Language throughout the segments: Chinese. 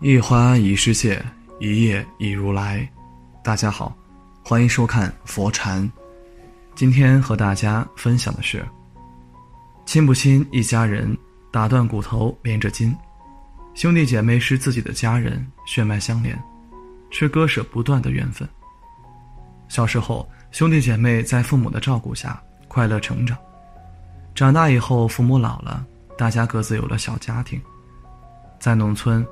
一花一世界，一叶一如来。大家好，欢迎收看佛禅。今天和大家分享的是：亲不亲一家人，打断骨头连着筋。兄弟姐妹是自己的家人，血脉相连，是割舍不断的缘分。小时候，兄弟姐妹在父母的照顾下快乐成长。长大以后，父母老了，大家各自有了小家庭。在农村。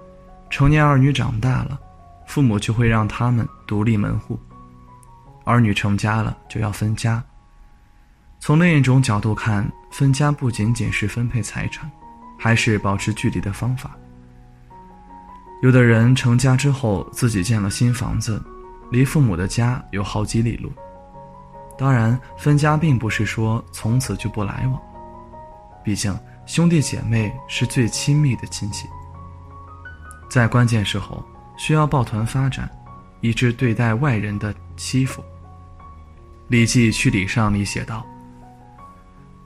成年儿女长大了，父母就会让他们独立门户。儿女成家了，就要分家。从另一种角度看，分家不仅仅是分配财产，还是保持距离的方法。有的人成家之后自己建了新房子，离父母的家有好几里路。当然，分家并不是说从此就不来往，毕竟兄弟姐妹是最亲密的亲戚。在关键时候需要抱团发展，以致对待外人的欺负。《礼记·曲礼上》里写道：“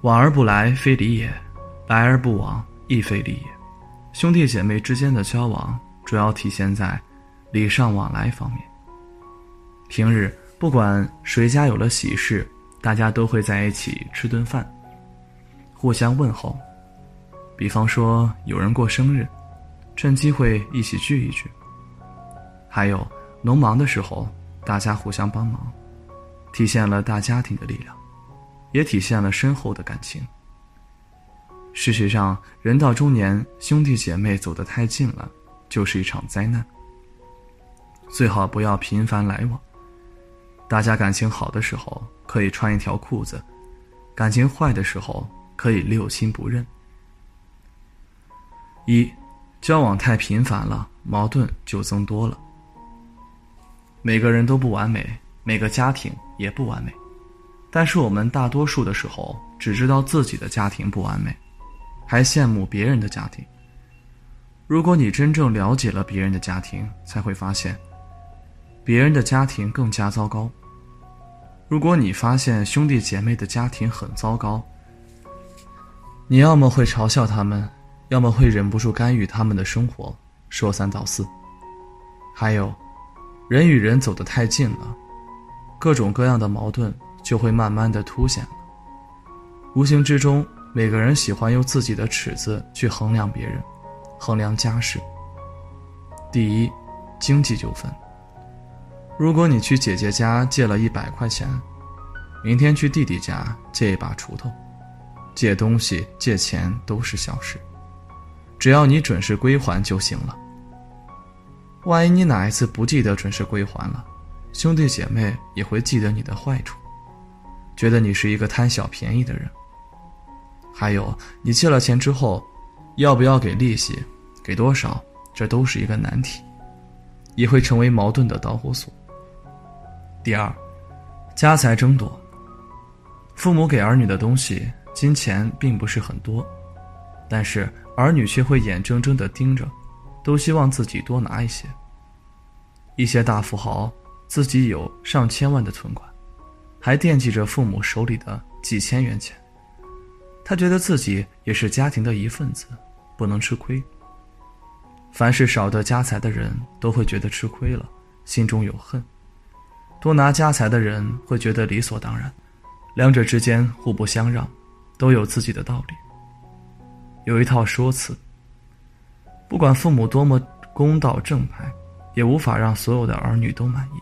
往而不来，非礼也；来而不往，亦非礼也。”兄弟姐妹之间的交往主要体现在礼尚往来方面。平日不管谁家有了喜事，大家都会在一起吃顿饭，互相问候。比方说有人过生日。趁机会一起聚一聚。还有农忙的时候，大家互相帮忙，体现了大家庭的力量，也体现了深厚的感情。事实上，人到中年，兄弟姐妹走得太近了，就是一场灾难。最好不要频繁来往。大家感情好的时候，可以穿一条裤子；感情坏的时候，可以六亲不认。一。交往太频繁了，矛盾就增多了。每个人都不完美，每个家庭也不完美，但是我们大多数的时候只知道自己的家庭不完美，还羡慕别人的家庭。如果你真正了解了别人的家庭，才会发现，别人的家庭更加糟糕。如果你发现兄弟姐妹的家庭很糟糕，你要么会嘲笑他们。要么会忍不住干预他们的生活，说三道四。还有，人与人走得太近了，各种各样的矛盾就会慢慢的凸显了。无形之中，每个人喜欢用自己的尺子去衡量别人，衡量家事。第一，经济纠纷。如果你去姐姐家借了一百块钱，明天去弟弟家借一把锄头，借东西借钱都是小事。只要你准时归还就行了。万一你哪一次不记得准时归还了，兄弟姐妹也会记得你的坏处，觉得你是一个贪小便宜的人。还有，你借了钱之后，要不要给利息，给多少，这都是一个难题，也会成为矛盾的导火索。第二，家财争夺。父母给儿女的东西，金钱并不是很多，但是。儿女却会眼睁睁地盯着，都希望自己多拿一些。一些大富豪自己有上千万的存款，还惦记着父母手里的几千元钱。他觉得自己也是家庭的一份子，不能吃亏。凡是少得家财的人，都会觉得吃亏了，心中有恨；多拿家财的人会觉得理所当然。两者之间互不相让，都有自己的道理。有一套说辞。不管父母多么公道正派，也无法让所有的儿女都满意，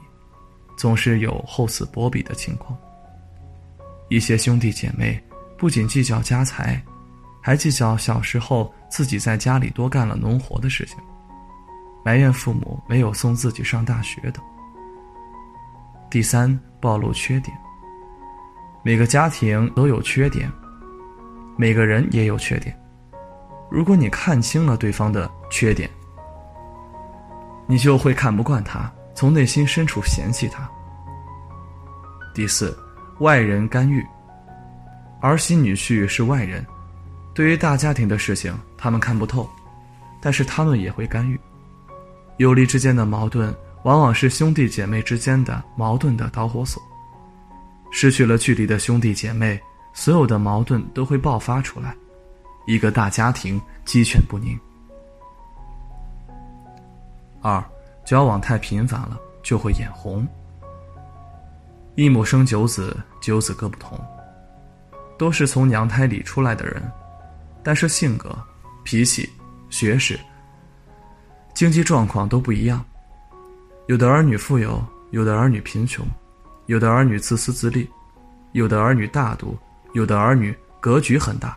总是有厚此薄彼的情况。一些兄弟姐妹不仅计较家财，还计较小时候自己在家里多干了农活的事情，埋怨父母没有送自己上大学等。第三，暴露缺点。每个家庭都有缺点，每个人也有缺点。如果你看清了对方的缺点，你就会看不惯他，从内心深处嫌弃他。第四，外人干预，儿媳女婿是外人，对于大家庭的事情他们看不透，但是他们也会干预。友邻之间的矛盾，往往是兄弟姐妹之间的矛盾的导火索。失去了距离的兄弟姐妹，所有的矛盾都会爆发出来。一个大家庭鸡犬不宁。二，交往太频繁了就会眼红。一母生九子，九子各不同，都是从娘胎里出来的人，但是性格、脾气、学识、经济状况都不一样。有的儿女富有，有的儿女贫穷，有的儿女自私自利，有的儿女大度，有的儿女格局很大，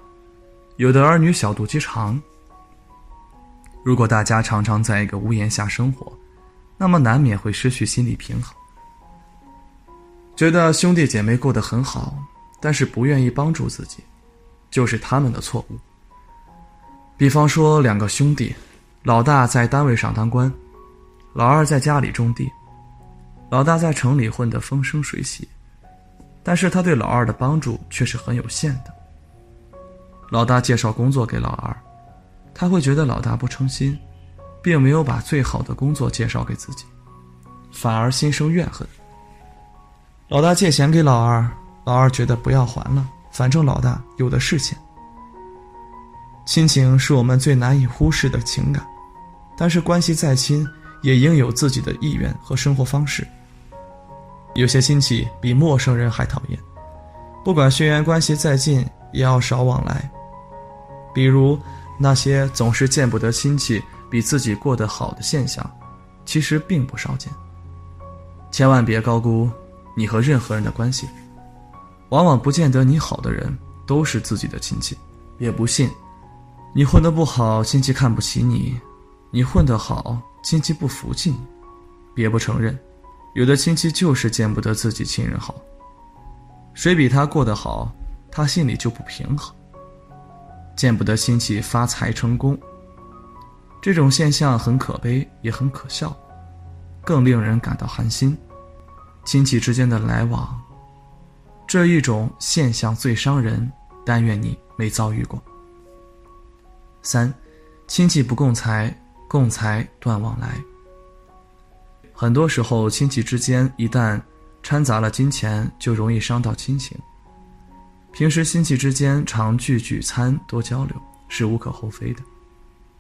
有的儿女小肚鸡肠。如果大家常常在一个屋檐下生活，那么难免会失去心理平衡。觉得兄弟姐妹过得很好，但是不愿意帮助自己，就是他们的错误。比方说，两个兄弟，老大在单位上当官，老二在家里种地。老大在城里混得风生水起，但是他对老二的帮助却是很有限的。老大介绍工作给老二。他会觉得老大不诚心，并没有把最好的工作介绍给自己，反而心生怨恨。老大借钱给老二，老二觉得不要还了，反正老大有的是钱。亲情是我们最难以忽视的情感，但是关系再亲，也应有自己的意愿和生活方式。有些亲戚比陌生人还讨厌，不管血缘关系再近，也要少往来。比如。那些总是见不得亲戚比自己过得好的现象，其实并不少见。千万别高估你和任何人的关系，往往不见得你好的人都是自己的亲戚。别不信，你混得不好，亲戚看不起你；你混得好，亲戚不服气你。别不承认，有的亲戚就是见不得自己亲人好，谁比他过得好，他心里就不平衡。见不得亲戚发财成功，这种现象很可悲，也很可笑，更令人感到寒心。亲戚之间的来往，这一种现象最伤人，但愿你没遭遇过。三，亲戚不共财，共财断往来。很多时候，亲戚之间一旦掺杂了金钱，就容易伤到亲情。平时亲戚之间常聚聚餐多交流是无可厚非的，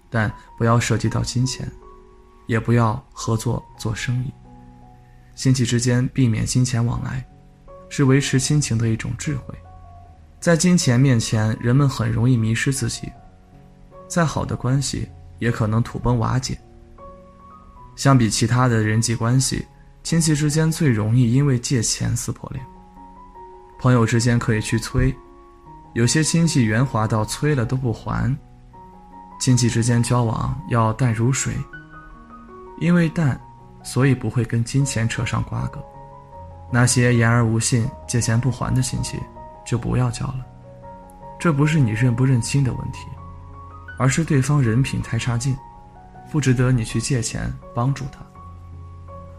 但不要涉及到金钱，也不要合作做生意。亲戚之间避免金钱往来，是维持亲情的一种智慧。在金钱面前，人们很容易迷失自己，再好的关系也可能土崩瓦解。相比其他的人际关系，亲戚之间最容易因为借钱撕破脸。朋友之间可以去催，有些亲戚圆滑到催了都不还。亲戚之间交往要淡如水，因为淡，所以不会跟金钱扯上瓜葛。那些言而无信、借钱不还的亲戚，就不要交了。这不是你认不认亲的问题，而是对方人品太差劲，不值得你去借钱帮助他。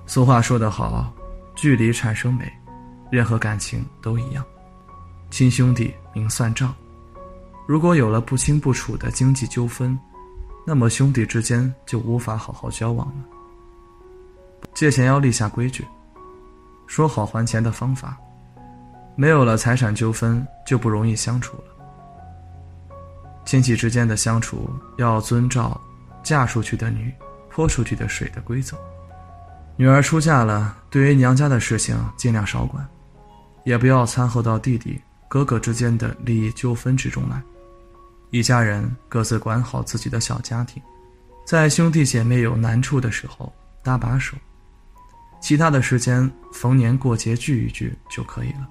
俗话说得好，距离产生美。任何感情都一样，亲兄弟明算账。如果有了不清不楚的经济纠纷，那么兄弟之间就无法好好交往了。借钱要立下规矩，说好还钱的方法。没有了财产纠纷，就不容易相处了。亲戚之间的相处要遵照嫁出去的女泼出去的水的规则。女儿出嫁了，对于娘家的事情尽量少管。也不要掺和到弟弟、哥哥之间的利益纠纷之中来。一家人各自管好自己的小家庭，在兄弟姐妹有难处的时候搭把手，其他的时间逢年过节聚一聚就可以了。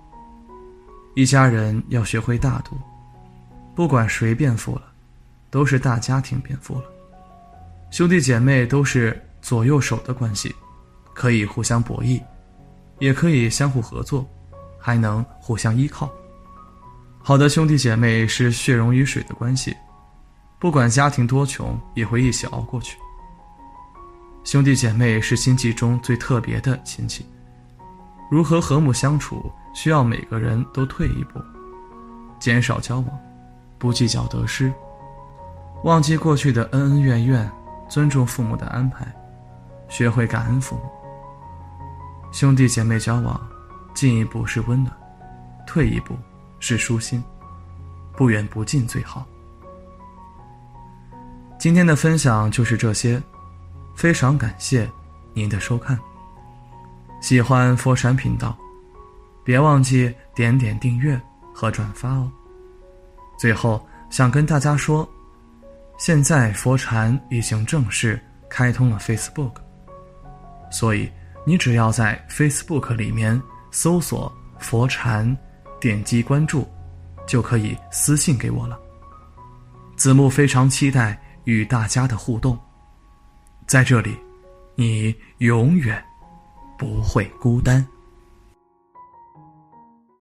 一家人要学会大度，不管谁变富了，都是大家庭变富了。兄弟姐妹都是左右手的关系，可以互相博弈，也可以相互合作。还能互相依靠，好的兄弟姐妹是血溶于水的关系，不管家庭多穷，也会一起熬过去。兄弟姐妹是亲戚中最特别的亲戚，如何和睦相处，需要每个人都退一步，减少交往，不计较得失，忘记过去的恩恩怨怨，尊重父母的安排，学会感恩父母。兄弟姐妹交往。进一步是温暖，退一步是舒心，不远不近最好。今天的分享就是这些，非常感谢您的收看。喜欢佛山频道，别忘记点点订阅和转发哦。最后想跟大家说，现在佛禅已经正式开通了 Facebook，所以你只要在 Facebook 里面搜索“佛禅”，点击关注，就可以私信给我了。子木非常期待与大家的互动，在这里，你永远。不会孤单。